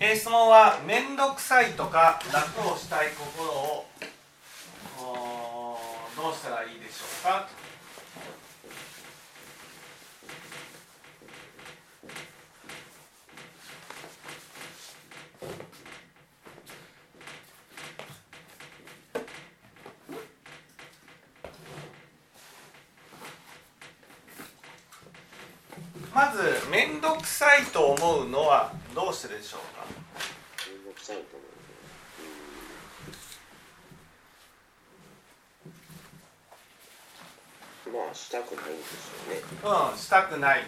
えー、質問は面倒くさいとか楽をしたい心をどうしたらいいでしょうか？まず面倒くさいと思うのはどうしてでしょうか面倒くさいと思うまあしたくないんですよね。うんしたくない。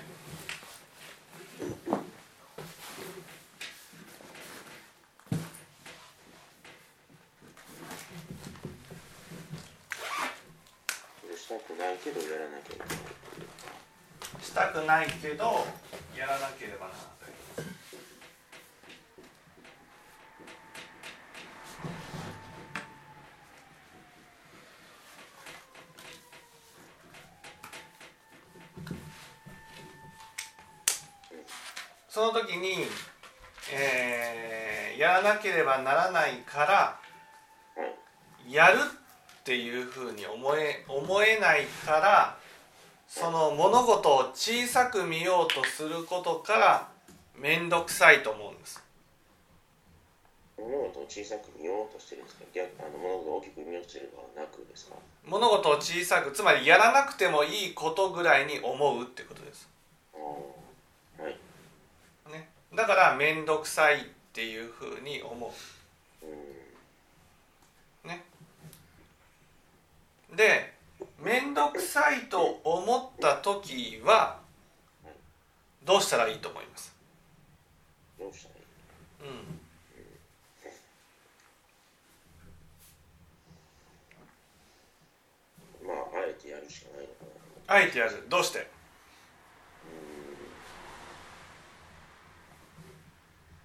したくないけどやらなきゃいけない。したくないけどやらなければならないその時に、えー、やらなければならないからやるっていうふうに思え思えないからその物事を小さく見ようとすることから面倒くさいと思うんです。物事を小さく見ようとしてるんですか？逆あの物事を大きく見ようとしてるのはなくですか？物事を小さくつまりやらなくてもいいことぐらいに思うってことです、はいね、だから面倒くさいっていうふうに思う。ね。で面倒くさいと思った時はどうしたらいいと思います？どうしたらいい？うん。まああえてやるしかないあえてやる。どうして？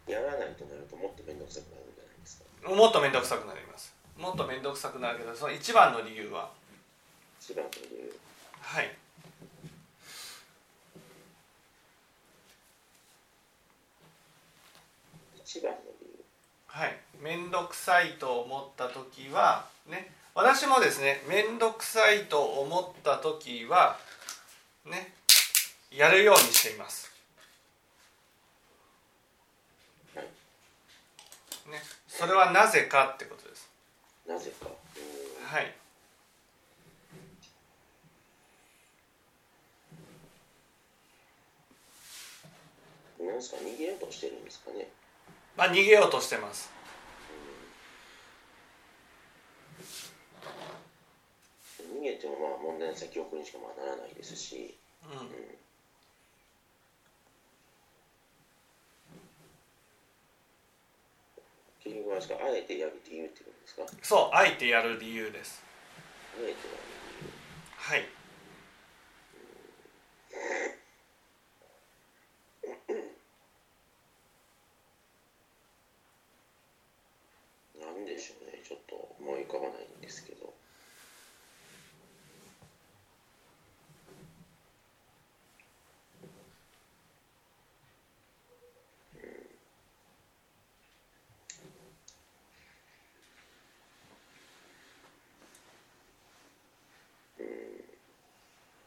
やらないとなるともっと面倒くさくなるんじゃないですか。もっと面倒くさくなります。もっと面倒くさくなるけどその一番の理由は？一番の理由。はい。一番の理由。はい。面倒くさいと思った時はね。私もですね面倒くさいと思った時はね。やるようにしていますはいねそれはなぜかってことです。なぜか？うんはい。なんですか？逃げようとしてるんですかね？まあ逃げようとしてます。逃げてもまあ問題の先送りにしかまあならないですし、うん。うん結局はですかあえてやる理由ってことですか？あそうあえてやる理由です。えてやるはい理由なんでしょうねちょっと思い浮かばないんですけど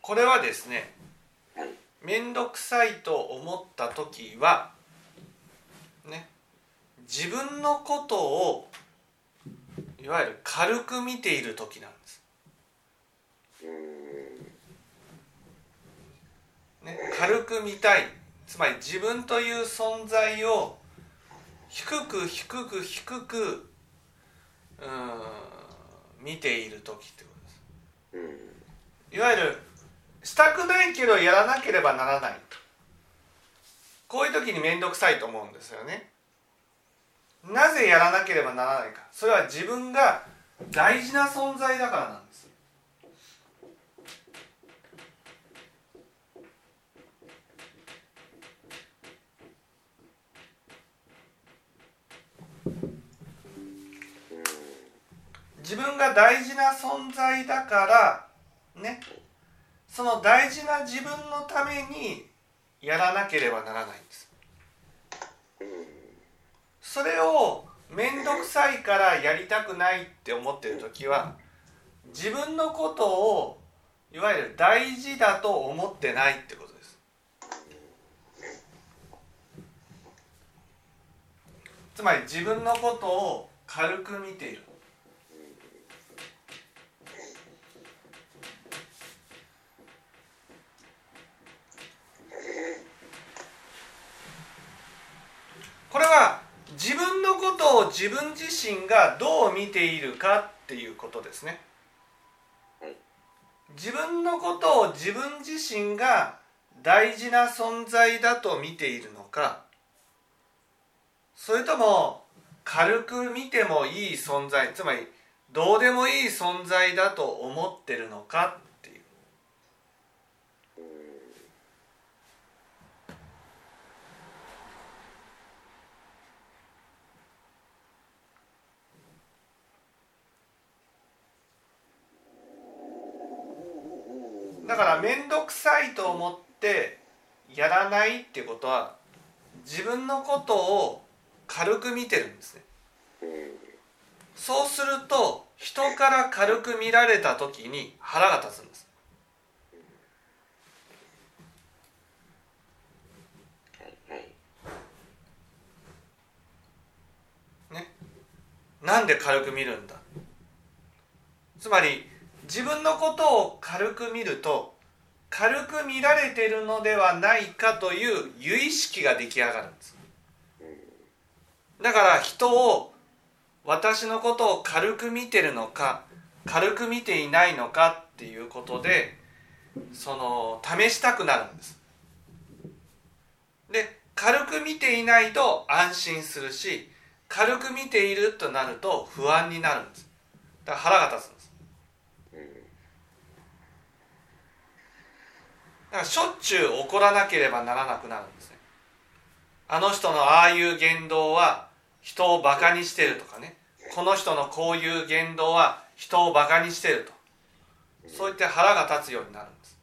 これはですね面倒くさいと思った時はね自分のことをいわゆる軽く見ている時なんです、ね、軽く見たい。つまり自分という存在を低く低く低くうん見ている時ってことです。いわゆるしたくないけどやらなければならないこういう時に面倒くさいと思うんですよね。なぜやらなければならないか。それは自分が大事な存在だからなんです。自分が大事な存在だからね。その大事な自分のためにやらなければならないんです。それを面倒くさいからやりたくないって思ってる時は自分のことをいわゆる大事だと思ってないってことです。つまり自分のことを軽く見ている。これは自分のことを自分自身がどう見ているかっていうことですね。自分のことを自分自身が大事な存在だと見ているのか。それとも軽く見てもいい存在つまりどうでもいい存在だと思ってるのかっていうだから面倒くさいと思ってやらないってことは自分のことを軽く見てるんですね。そうすると人から軽く見られた時に腹が立つんです。ね。なんで軽く見るんだ。つまり自分のことを軽く見ると軽く見られてるのではないかという由意識が出来上がるんです。だから人を私のことを軽く見てるのか軽く見ていないのかっていうことでその試したくなるんです。で軽く見ていないと安心するし軽く見ているとなると不安になるんです。だから腹が立つんですだからしょっちゅう怒らなければならなくなるんですね。あの人のああいう言動は人をバカにしてるとかね。この人のこういう言動は人をバカにしてると。そう言って腹が立つようになるんです。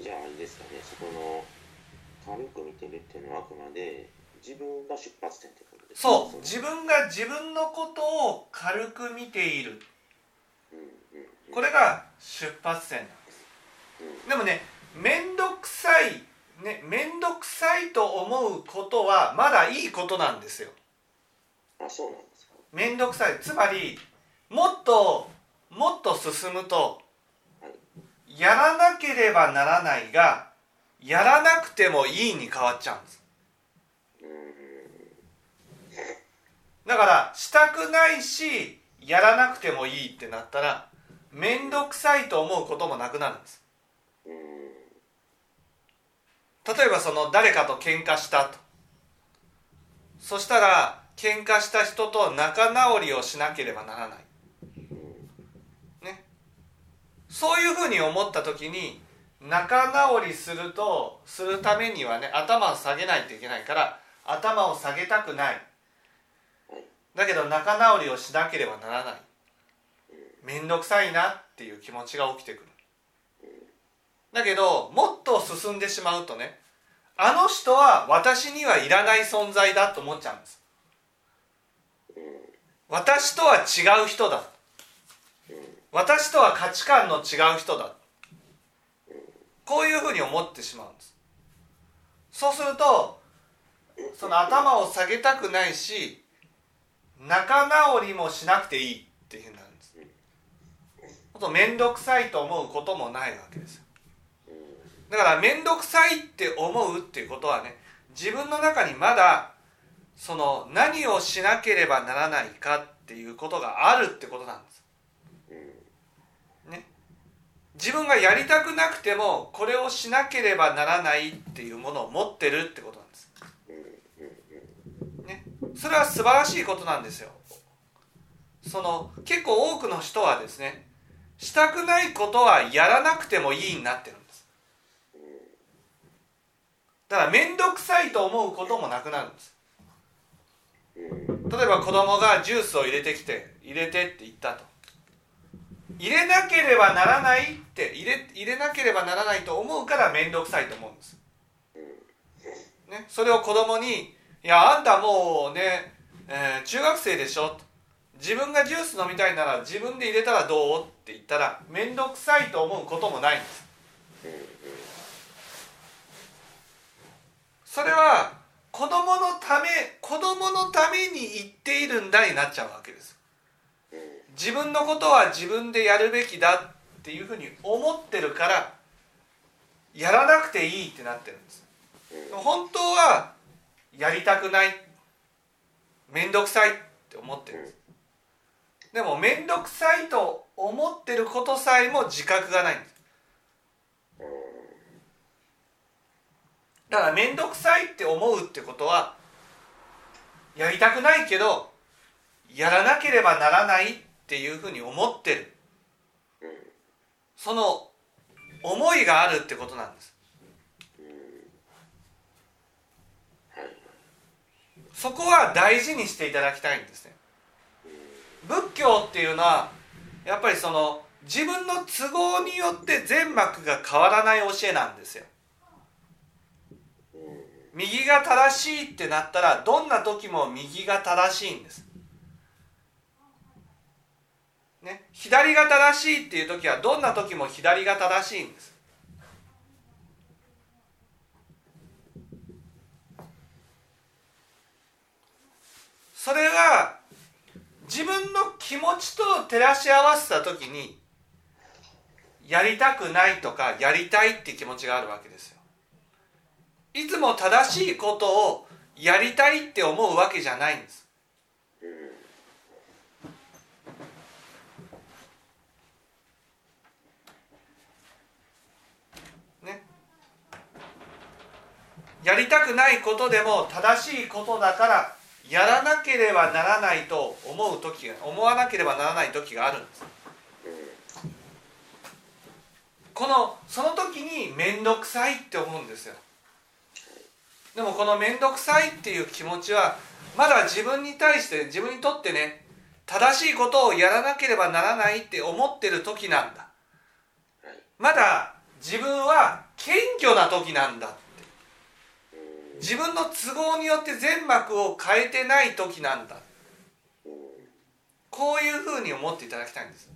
じゃああれですかね。そこの軽く見てるっていうのはあくまで自分が出発点ってことですそう。自分が自分のことを軽く見ている。うんうんこれが出発点なんです。でもね面倒くさいね面倒くさいと思うことはまだいいことなんですよ。あそうなんですか？面倒くさい。つまりもっともっと進むとやらなければならないがやらなくてもいいに変わっちゃうんです。だからしたくないしやらなくてもいいってなったら面倒くさいと思うこともなくなるんです。例えばその誰かと喧嘩したと。そしたら喧嘩した人と仲直りをしなければならない。ね。そういうふうに思った時に仲直りするとするためにはね頭を下げないといけないから頭を下げたくない。だけど仲直りをしなければならない。面倒くさいなっていう気持ちが起きてくる。だけどもっと進んでしまうとねあの人は私にはいらない存在だと思っちゃうんです。私とは違う人だ。私とは価値観の違う人だ。こういうふうに思ってしまうんです。そうするとその頭を下げたくないし仲直りもしなくていいっていうふうになるんです。あと面倒くさいと思うこともないわけです。だから面倒くさいって思うっていうことはね自分の中にまだその何をしなければならないかっていうことがあるってことなんです。自分がやりたくなくてもこれをしなければならないっていうものを持ってるってことなんです。ね、それは素晴らしいことなんですよ。その結構多くの人はですねしたくないことはやらなくてもいいになってるんです。だから面倒くさいと思うこともなくなるんです。例えば子供がジュースを入れてきて入れてって言ったと入れなければならないって入れ入れなければならないと思うから面倒くさいと思うんです、ね、それを子供に「いやあんたもうね、えー中学生でしょ」自分がジュース飲みたいなら自分で入れたらどう？って言ったら面倒くさいと思うこともないんです。それは子供のため子供のために言っているんだになっちゃうわけです。自分のことは自分でやるべきだっていうふうに思ってるからやらなくていいってなってるんです。本当はやりたくない面倒くさいって思ってるんです。でも面倒くさいと思ってることさえも自覚がないんです。だから面倒くさいって思うってことはやりたくないけどやらなければならないっていうふうに思ってる。その思いがあるってことなんです。そこは大事にしていただきたいんですね。仏教っていうのはやっぱりその自分の都合によって全幕が変わらない教えなんですよ。右が正しいってなったらどんな時も右が正しいんです、ね、左が正しいっていう時はどんな時も左が正しいんです。それが自分の気持ちと照らし合わせた時にやりたくないとかやりたいって気持ちがあるわけですよ。いつも正しいことをやりたいって思うわけじゃないんですねやりたくないことでも正しいことだからやらなければならないと思う時思わなければならない時があるんです。このその時に面倒くさいって思うんですよ。でもこの面倒くさいっていう気持ちはまだ自分に対して自分にとってね正しいことをやらなければならないって思ってる時なんだ。まだ自分は謙虚な時なんだ。自分の都合によって全幕を変えてない時なんだ。こういうふうに思っていただきたいんです。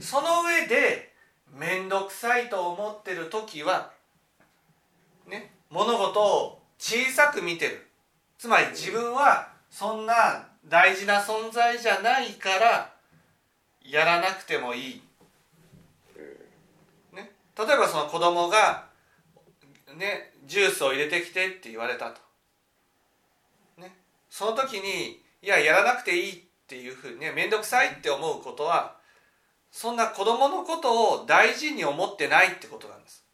その上で面倒くさいと思ってる時はね物事を小さく見てる。つまり自分はそんな大事な存在じゃないからやらなくてもいい、ね、例えばその子供がねジュースを入れてきてって言われたと、ね、その時にいややらなくていいっていうふうにね面倒くさいって思うことはそんな子供のことを大事に思ってないってことなんです。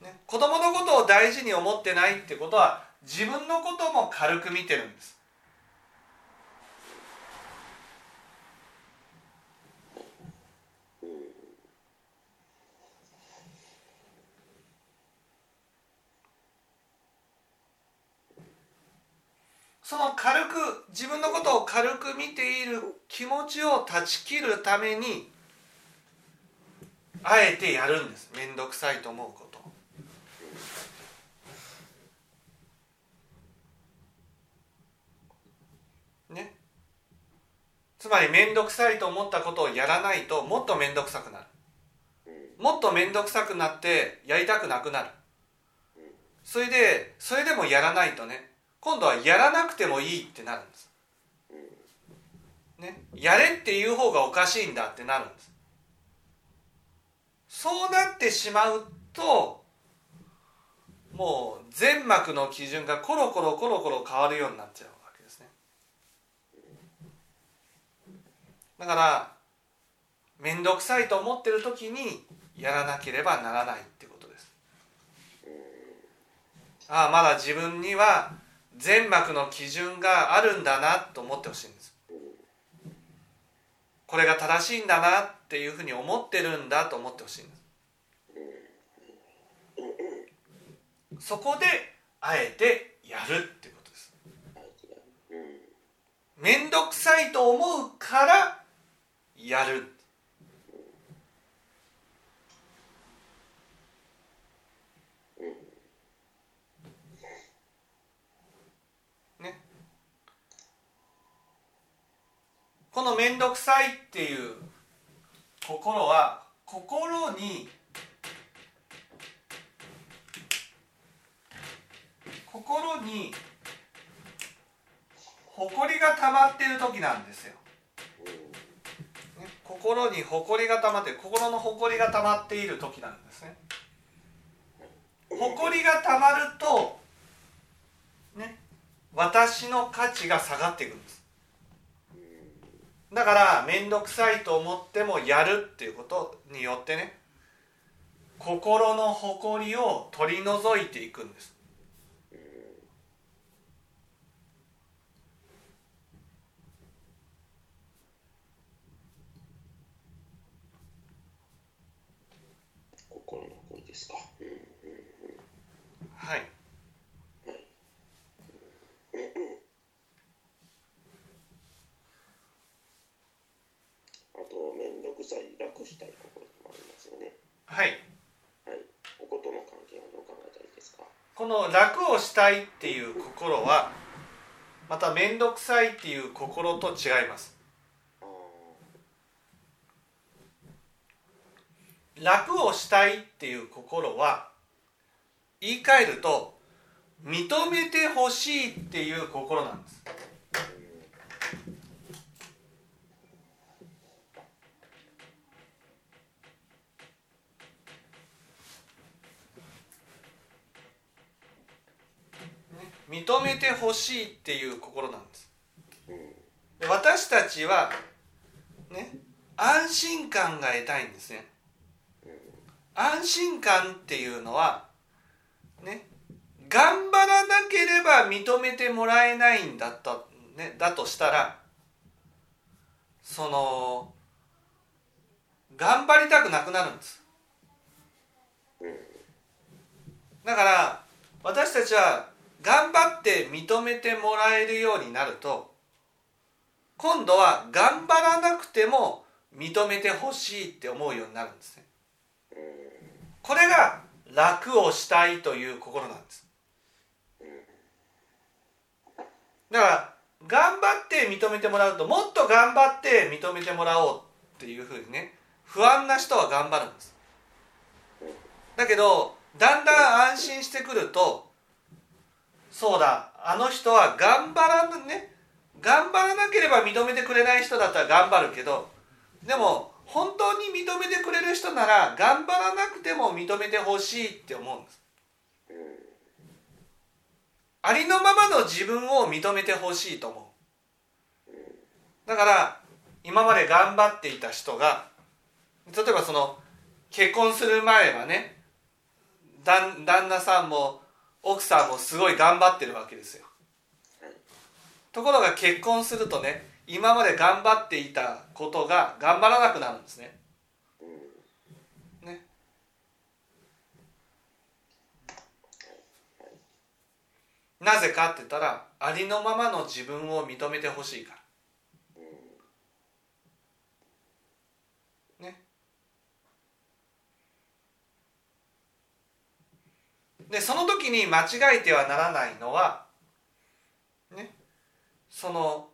ね、子供のことを大事に思ってないってことは自分のことも軽く見てるんです。その軽く自分のことを軽く見ている気持ちを断ち切るためにあえてやるんです。面倒くさいと思うこと。ね。つまり面倒くさいと思ったことをやらないともっと面倒くさくなる。もっと面倒くさくなってやりたくなくなる。それでそれでもやらないとね。今度はやらなくてもいいってなるんです。ね、やれっていう方がおかしいんだってなるんです。そうなってしまうともう全幕の基準がコロコロコロコロ変わるようになっちゃうわけですね。だから面倒くさいと思ってる時にやらなければならないってことです。ああまだ自分には全幕の基準があるんだなと思ってほしいんです。これが正しいんだなっていうふうに思ってるんだと思ってほしいんです。そこであえてやるってことです。面倒くさいと思うからやる。この面倒くさいっていう心は心に心に誇りが溜まっている時なんですよ。ね、心に誇りが溜まって心の誇りが溜まっている時なんですね。誇りが溜まるとね私の価値が下がっていくんです。だから面倒くさいと思ってもやるっていうことによってね心の誇りを取り除いていくんです。心の声ですか。はい。あと、面倒くさい、楽したい心もありますよね。はい。はい。こことの関係はどう考えたらいいですか。この楽をしたいっていう心はまた面倒くさいっていう心と違います。楽をしたいっていう心は言い換えると認めてほしいっていう心なんです。認めてほしいっていう心なんです。で私たちはね安心感が得たいんですね。安心感っていうのはね頑張らなければ認めてもらえないんだった、ね、だとしたらその頑張りたくなくなるんです。だから私たちは頑張って認めてもらえるようになると今度は頑張らなくても認めてほしいって思うようになるんですね。これが楽をしたいという心なんです。だから頑張って認めてもらうともっと頑張って認めてもらおうっていうふうにね不安な人は頑張るんです。だけどだんだん安心してくるとそうだ。あの人は頑張らね。頑張らなければ認めてくれない人だったら頑張るけどでも本当に認めてくれる人なら頑張らなくても認めてほしいって思うんです。ありのままの自分を認めてほしいと思う。だから今まで頑張っていた人が例えばその結婚する前はね旦旦那さんも奥さんもすごい頑張ってるわけですよ。ところが結婚するとね今まで頑張っていたことが頑張らなくなるんですね。ね。なぜかって言ったらありのままの自分を認めてほしいからねでその時に間違えてはならないのはねその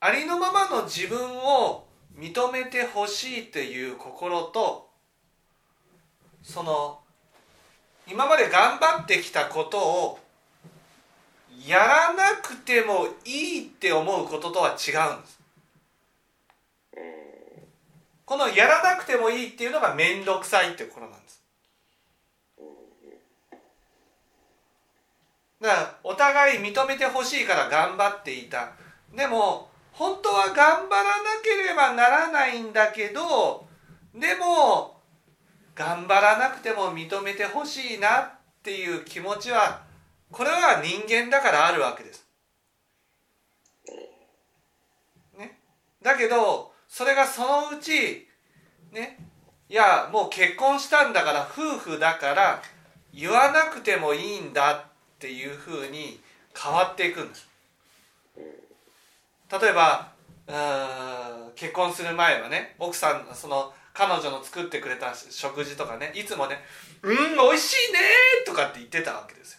ありのままの自分を認めてほしいという心とその今まで頑張ってきたことをやらなくてもいいって思うこととは違うんです。このやらなくてもいいっていうのが面倒くさいってことなんです。だからお互い認めてほしいから頑張っていた。でも本当は頑張らなければならないんだけどでも頑張らなくても認めてほしいなっていう気持ちはこれは人間だからあるわけです。ね、だけどそれがそのうちねいやもう結婚したんだから夫婦だから言わなくてもいいんだってていうふうに変わっていくんです。例えば結婚する前はね奥さんその彼女の作ってくれた食事とかねいつもね「うん美味しいね」とかって言ってたわけですよ。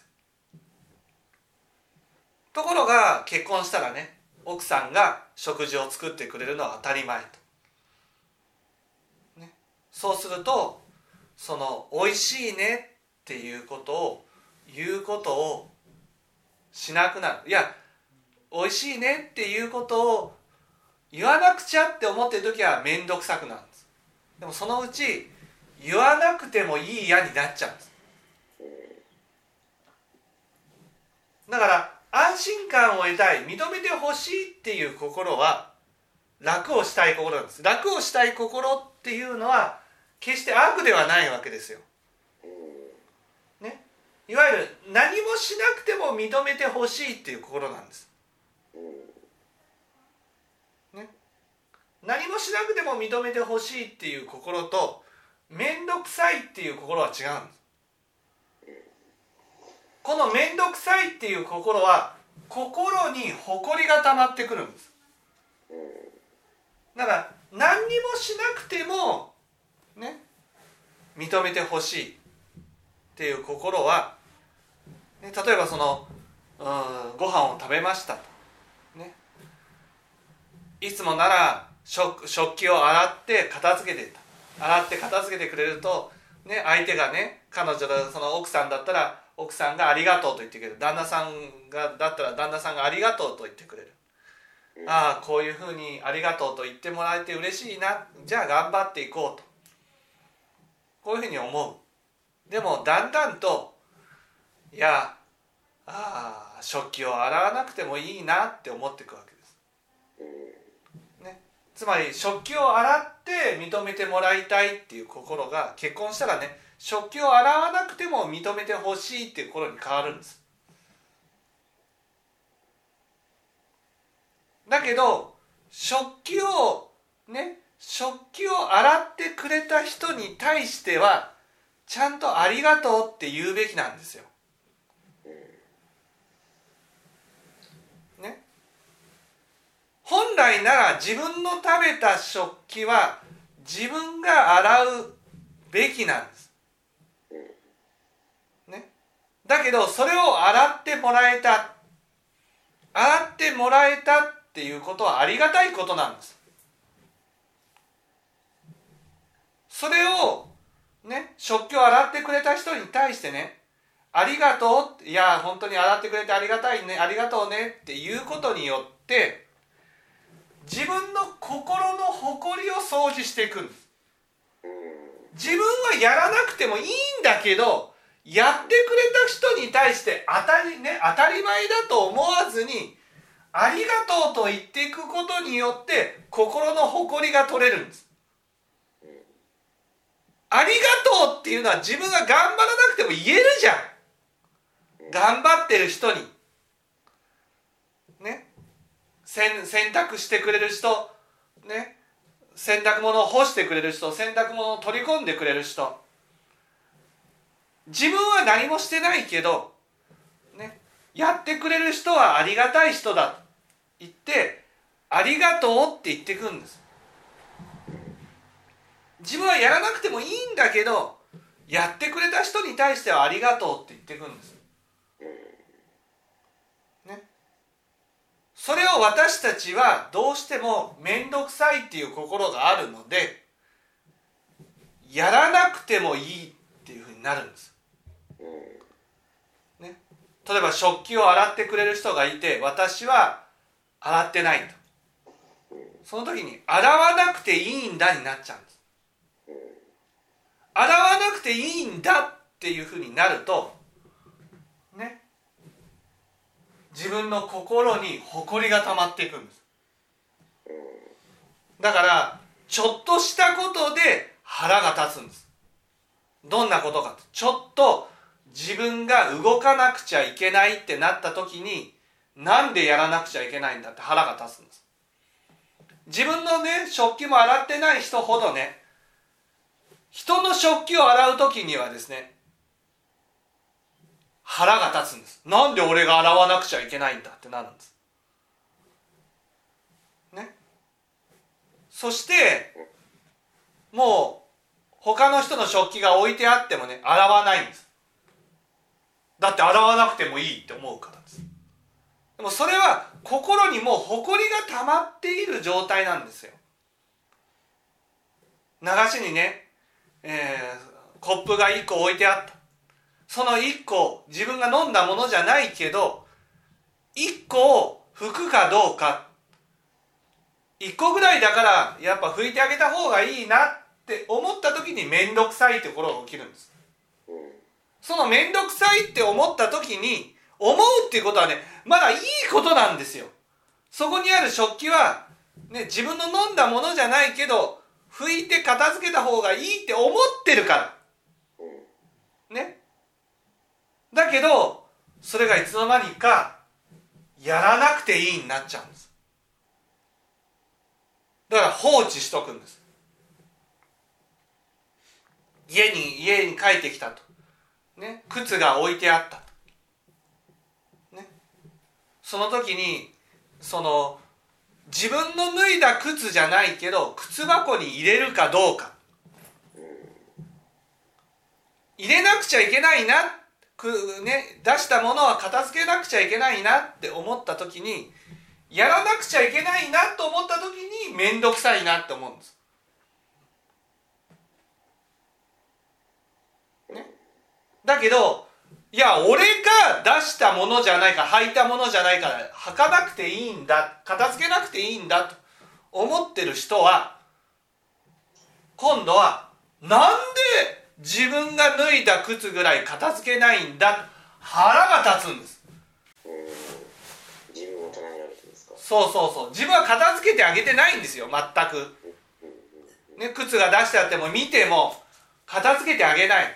ところが結婚したらね奥さんが食事を作ってくれるのは当たり前と、ね、そうするとその「美味しいね」っていうことを言うことをしなくなる。いや美味しいねっていうことを言わなくちゃって思ってる時は面倒くさくなるんです。でもそのうち言わなくてもいい嫌になっちゃうんです。だから安心感を得たい。認めてほしいっていう心は楽をしたい心なんです。楽をしたい心っていうのは決して悪ではないわけですよ、いわゆる何もしなくても認めてほしいっていう心なんです、ね、何もしなくても認めてほしいっていう心と面倒くさいっていう心は違うんです。この面倒くさいっていう心は心に誇りが溜まってくるんです。だから何にもしなくてもね認めてほしいっていう心は、ね、例えばそのうんご飯を食べましたと、ね、いつもなら食食器を洗って片付けてた。洗って片付けてくれると、ね、相手がね彼女だその奥さんだったら奥さんが「ありがとう」と言ってくれる。旦那さんがだったら旦那さんが「ありがとう」と言ってくれる。ああこういうふうに「ありがとう」と言ってもらえて嬉しいな。じゃあ頑張っていこうと。こういうふうに思う。でもだんだんといやああ食器を洗わなくてもいいなって思っていくわけです、ね、つまり食器を洗って認めてもらいたいっていう心が結婚したらね食器を洗わなくても認めてほしいっていう心に変わるんです。だけど食器をね食器を洗ってくれた人に対してはちゃんと「ありがとう」って言うべきなんですよ。ね。本来なら自分の食べた食器は自分が洗うべきなんです。ね。だけどそれを洗ってもらえた洗ってもらえたっていうことはありがたいことなんです。それをね食器を洗ってくれた人に対してね「ありがとう」いや本当に洗ってくれてありがたいねありがとうねっていうことによって自分の心の誇りを掃除していくんです。自分はやらなくてもいいんだけどやってくれた人に対して当たり,、ね、当たり前だと思わずに「ありがとう」と言っていくことによって心の誇りが取れるんです。ありがとうっていうのは自分が頑張らなくても言えるじゃん。頑張ってる人にね洗洗濯してくれる人ね。洗濯物を干してくれる人洗濯物を取り込んでくれる人。自分は何もしてないけどね。やってくれる人はありがたい人だと言ってありがとうって言ってくんです。自分はやらなくてもいいんだけどやってくれた人に対してはありがとうって言ってくんです。ね。それを私たちはどうしても面倒くさいっていう心があるのでやらなくてもいいっていうふうになるんです。ね。例えば食器を洗ってくれる人がいて私は洗ってないと。その時に洗わなくていいんだになっちゃうんです。洗わなくていいんだっていうふうになるとね自分の心に誇りが溜まっていくんです。だからちょっとしたことで腹が立つんです。どんなことかちょっと自分が動かなくちゃいけないってなった時になんでやらなくちゃいけないんだって腹が立つんです。自分のね食器も洗ってない人ほどね人の食器を洗う時にはですね腹が立つんです。なんで俺が洗わなくちゃいけないんだってなるんです。ね。そしてもう他の人の食器が置いてあってもね洗わないんです。だって洗わなくてもいいって思うからです。でもそれは心にもう埃が溜まっている状態なんですよ。流しにね、えー、コップが1個置いてあった。その1個自分が飲んだものじゃないけど1個を拭くかどうか。1個ぐらいだからやっぱ拭いてあげた方がいいなって思った時に面倒くさいってことが起きるんです。その面倒くさいって思った時に思うっていうことはねまだいいことなんですよ。そこにある食器は、ね、自分の飲んだものじゃないけど拭いて片付けた方がいいって思ってるから。ね。だけどそれがいつの間にかやらなくていいになっちゃうんです。だから放置しとくんです。家に家に帰ってきたと、ね、靴が置いてあったね、その時にその自分の脱いだ靴じゃないけど靴箱に入れるかどうか。入れなくちゃいけないなく、ね、出したものは片付けなくちゃいけないなって思った時にやらなくちゃいけないなと思った時に面倒くさいなって思うんです。ね、だけどいや俺が出したものじゃないか履いたものじゃないから履かなくていいんだ片付けなくていいんだと思ってる人は今度はなんで自分が脱いだ靴ぐらい片付けないんだ腹が立つんです。自分を棚に上げてですか？そうそうそう。自分は片付けてあげてないんですよ全く、ね、靴が出してあっても見ても片付けてあげない、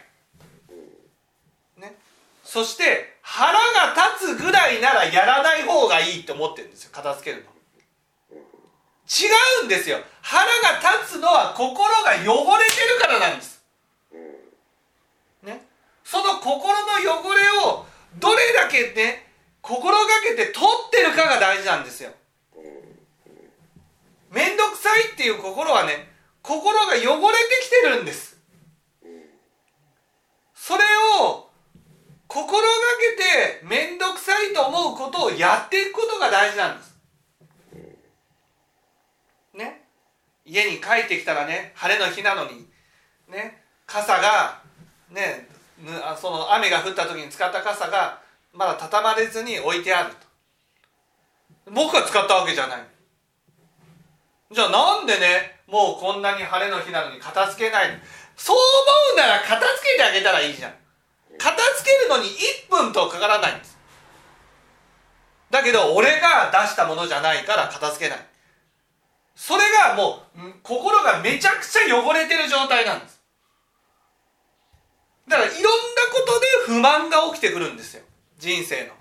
ね、そして腹が立つぐらいならやらない方がいいと思ってるんですよ片付けるの。違うんですよ。腹が立つのは心が汚れてるからなんです。ね、その心の汚れをどれだけね心がけて取ってるかが大事なんですよ。面倒くさいっていう心はね心が汚れてきてるんです。それを心がけて面倒くさいと思うことをやっていくことが大事なんです。ね家に帰ってきたらね晴れの日なのにね傘がねその雨が降った時に使った傘がまだ畳まれずに置いてあると。僕が使ったわけじゃないじゃあなんでねもうこんなに晴れの日なのに片付けないそう思うなら片付けてあげたらいいじゃん。片付けるのに1分とかからないんです。だけど俺が出したものじゃないから片付けない。それがもう心がめちゃくちゃ汚れてる状態なんです。だからいろんなことで不満が起きてくるんですよ人生の。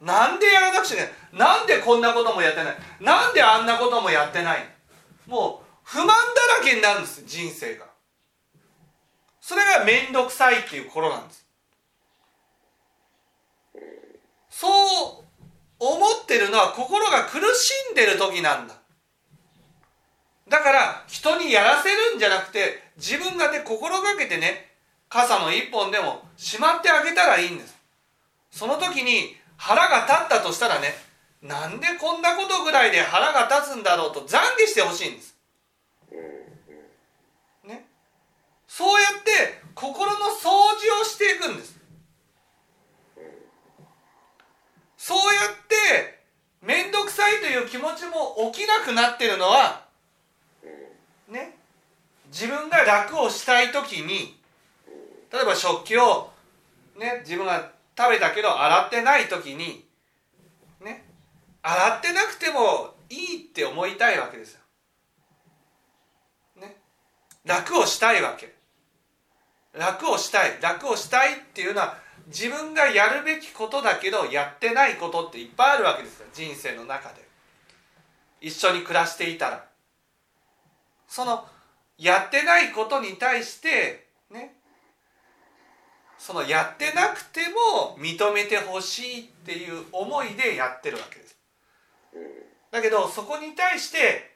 なんでやらなくちゃいけないなんでこんなこともやってないなんであんなこともやってないもう不満だらけになるんです人生が。それが面倒くさいっていう頃なんです。そう思ってるのは心が苦しんでる時なんだ。だから人にやらせるんじゃなくて自分がね心がけてね傘の一本でもしまってあげたらいいんです。その時に腹が立ったとしたらねなんでこんなことぐらいで腹が立つんだろうと懺悔してほしいんです。ね。そうやって心の掃除をしていくんです。そうやって面倒くさいという気持ちも起きなくなってるのはね。自分が楽をしたい時に例えば食器をね自分が食べたけど洗ってない時にね洗ってなくてもいいって思いたいわけですよ。ね。楽をしたいわけ。楽をしたい。楽をしたいっていうのは自分がやるべきことだけどやってないことっていっぱいあるわけですよ。人生の中で。一緒に暮らしていたら。そのやってないことに対してねそのやってなくても認めてほしいっていう思いでやってるわけです。だけどそこに対して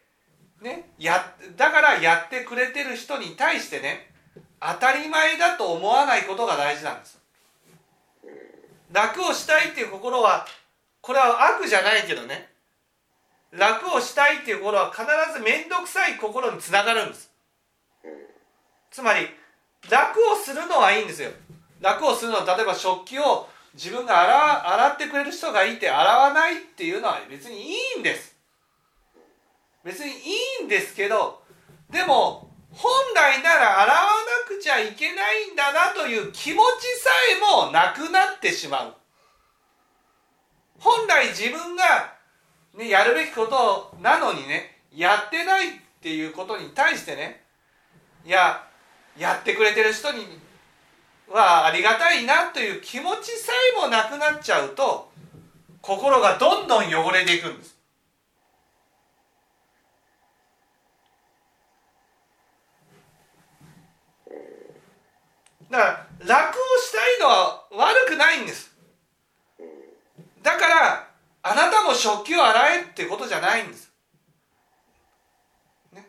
ね、やだからやってくれてる人に対してね当たり前だと思わないことが大事なんです。楽をしたいっていう心はこれは悪じゃないけどね楽をしたいっていう心は必ず面倒くさい心につながるんです。つまり楽をするのはいいんですよ。楽をするのは例えば食器を自分が洗洗ってくれる人がいて洗わないっていうのは別にいいんです。別にいいんですけどでも本来なら洗わなくちゃいけないんだなという気持ちさえもなくなってしまう。本来自分が、ね、やるべきことなのにねやってないっていうことに対してねいややってくれてる人にはありがたいなという気持ちさえもなくなっちゃうと心がどんどん汚れていくんです。だから楽をしたいのは悪くないんです。だからあなたも食器を洗えってことじゃないんです、ね、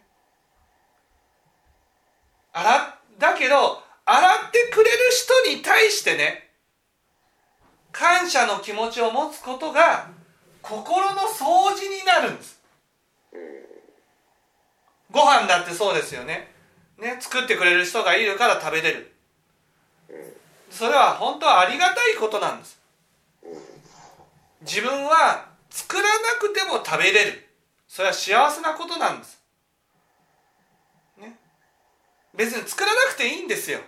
洗だけど洗ってくれる人に対してね感謝の気持ちを持つことが心の掃除になるんです。ご飯だってそうですよね。ね作ってくれる人がいるから食べれる。それは本当はありがたいことなんです。自分は作らなくても食べれる。それは幸せなことなんです、ね、別に作らなくていいんですよ。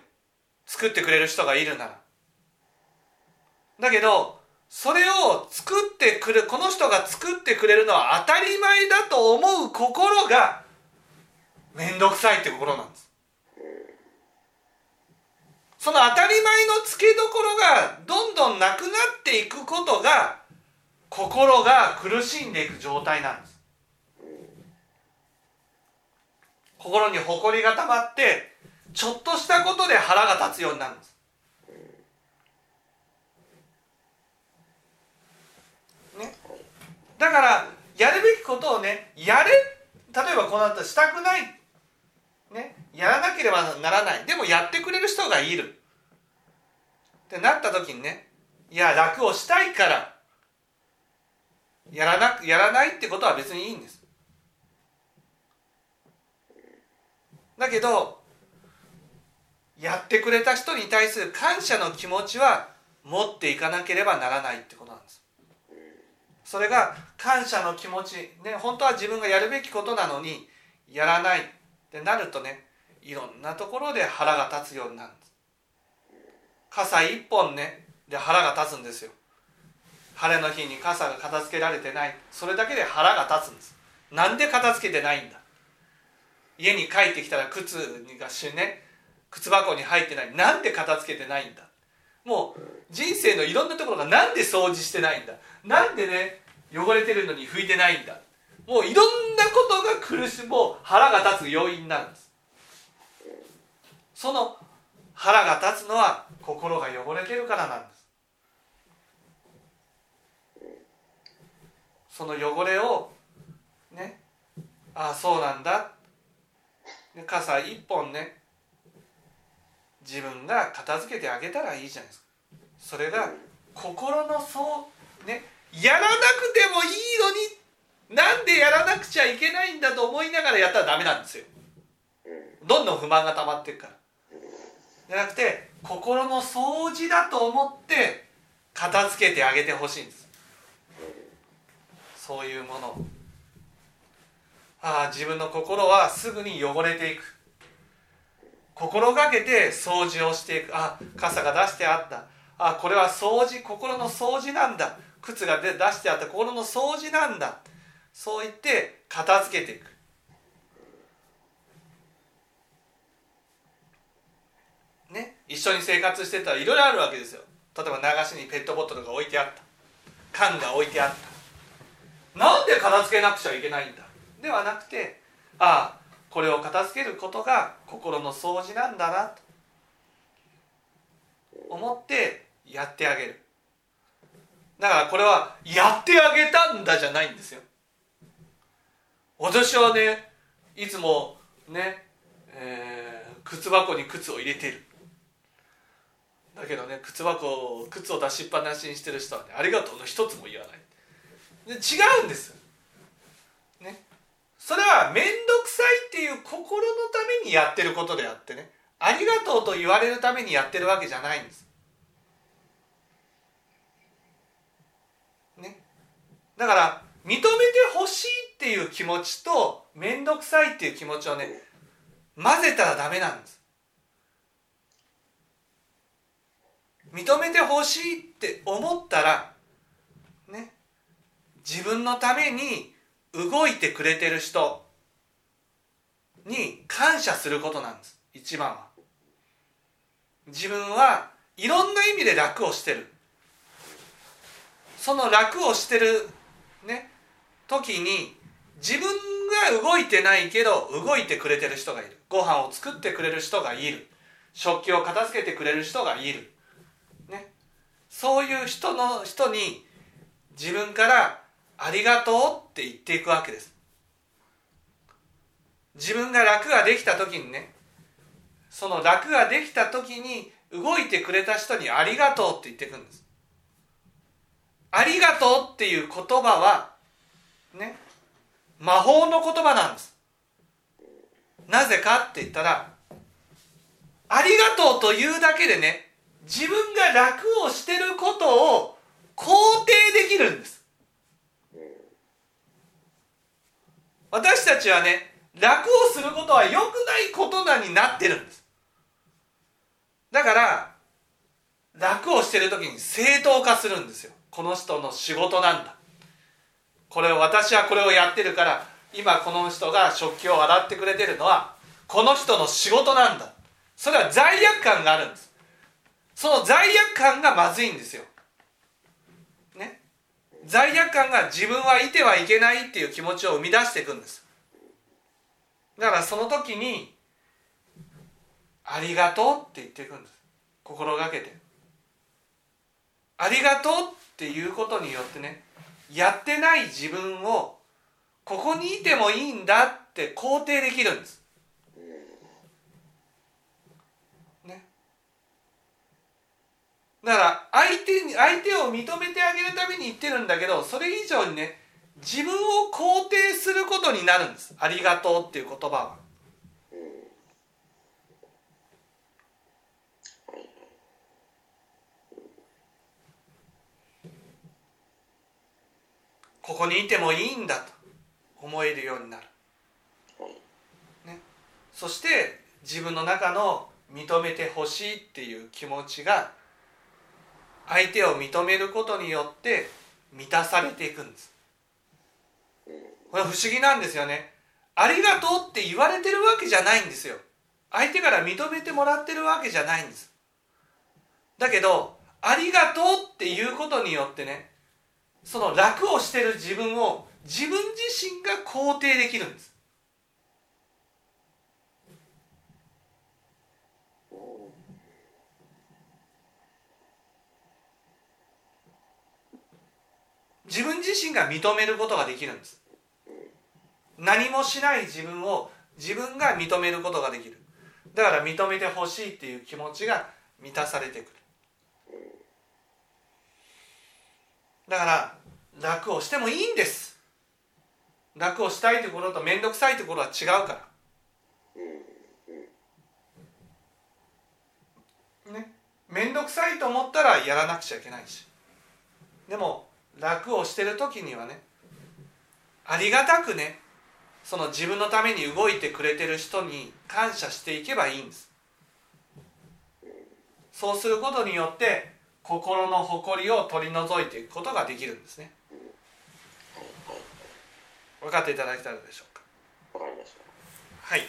作ってくれる人がいるなら。だけどそれを作ってくるこの人が作ってくれるのは当たり前だと思う心が面倒くさいって心なんです。その当たり前の付けどころがどんどんなくなっていくことが心が苦しんでいく状態なんです。心に誇りがたまってちょっとしたことで腹が立つようになるんです。ね。だからやるべきことをねやれ例えばこの後したくないね。やらなければならない。でもやってくれる人がいる。ってなった時にねいや楽をしたいからやらなやらないってことは別にいいんです。だけどやってくれた人に対する感謝の気持ちは持っていかなければならないってことなんです。それが感謝の気持ちね本当は自分がやるべきことなのにやらないってなるとねいろんなところで腹が立つようになるんです。傘一本ねで腹が立つんですよ。晴れの日に傘が片付けられてない。それだけで腹が立つんです。なんで片付けてないんだ？家に帰ってきたら靴がしね靴箱に入ってない。なんで片付けてないんだ？もう人生のいろんなところがなんで掃除してないんだ？なんでね汚れてるのに拭いてないんだ？もういろんなことが苦しもう腹が立つ要因になるんです。その腹が立つのは心が汚れてるからなんです。その汚れをねああそうなんだ。傘一本ね自分が片付けてあげたらいいじゃないですか。それが心のそうねやらなくてもいいのになんでやらなくちゃいけないんだと思いながらやったらダメなんですよ。どんどん不満が溜まっていくから。じゃなくて心の掃除だと思って片付けてあげてほしいんです。そういうもの。ああ自分の心はすぐに汚れていく。心がけて掃除をしていく。あ傘が出してあった。あこれは掃除心の掃除なんだ。靴が出してあった。心の掃除なんだ。そう言って片付けていく。ね？一緒に生活してたらいろいろあるわけですよ。例えば流しにペットボトルが置いてあった。缶が置いてあった。なんで片付けなくちゃいけないんだ？ではなくてああこれを片付けることが心の掃除なんだなと思ってやってあげる。だからこれはやってあげたんだじゃないんですよ。私はねいつもね、えー靴箱に靴を入れてる。だけどね靴箱靴を出しっぱなしにしてる人はねありがとうの一つも言わない。違うんですね。それは面倒くさいっていう心のためにやってることであってね。ありがとうと言われるためにやってるわけじゃないんです。ね。だから認めてほしいっていう気持ちと面倒くさいっていう気持ちをね混ぜたらダメなんです。認めてほしいって思ったら自分のために動いてくれてる人に感謝することなんです。一番は。自分はいろんな意味で楽をしてる。その楽をしてるね時に自分が動いてないけど動いてくれてる人がいる。ご飯を作ってくれる人がいる。食器を片付けてくれる人がいる、ね、そういう人の人に自分から「ありがとう」って言っていくわけです。自分が楽ができた時にねその楽ができた時に動いてくれた人に「ありがとう」って言っていくんです。ありがとうっていう言葉はね魔法の言葉なんです。なぜかって言ったらありがとうというだけでね自分が楽をしてることを肯定できるんです。私たちはね楽をすることは良くないことなになってるんです。だから楽をしてる時に正当化するんですよ。この人の仕事なんだ。これを私はこれをやってるから今この人が食器を洗ってくれてるのはこの人の仕事なんだ。それは罪悪感があるんです。その罪悪感がまずいんですよ。罪悪感が自分はいてはいけないっていう気持ちを生み出していくんです。だからその時に「ありがとう」って言っていくんです。心がけて「ありがとう」っていうことによってねやってない自分をここにいてもいいんだって肯定できるんです。だから相手に相手を認めてあげるために言ってるんだけどそれ以上にね自分を肯定することになるんです。ありがとうっていう言葉は。ここにいてもいいんだと思えるようになる、ね、そして自分の中の認めてほしいっていう気持ちが相手を認めることによって満たされていくんです。これ不思議なんですよね。ありがとうって言われてるわけじゃないんですよ。相手から認めてもらってるわけじゃないんです。だけどありがとうっていうことによってねその楽をしてる自分を自分自身が肯定できるんです。自分自身が認めることができるんです。何もしない自分を自分が認めることができる。だから認めてほしいっていう気持ちが満たされてくる。だから楽をしてもいいんです。楽をしたいところと面倒くさいところは違うから。ね。面倒くさいと思ったらやらなくちゃいけないし。でも楽をしてる時にはねありがたくねその自分のために動いてくれてる人に感謝していけばいいんです。そうすることによって心の誇りを取り除いていくことができるんですね。分かっていただけたらでしょうか？はい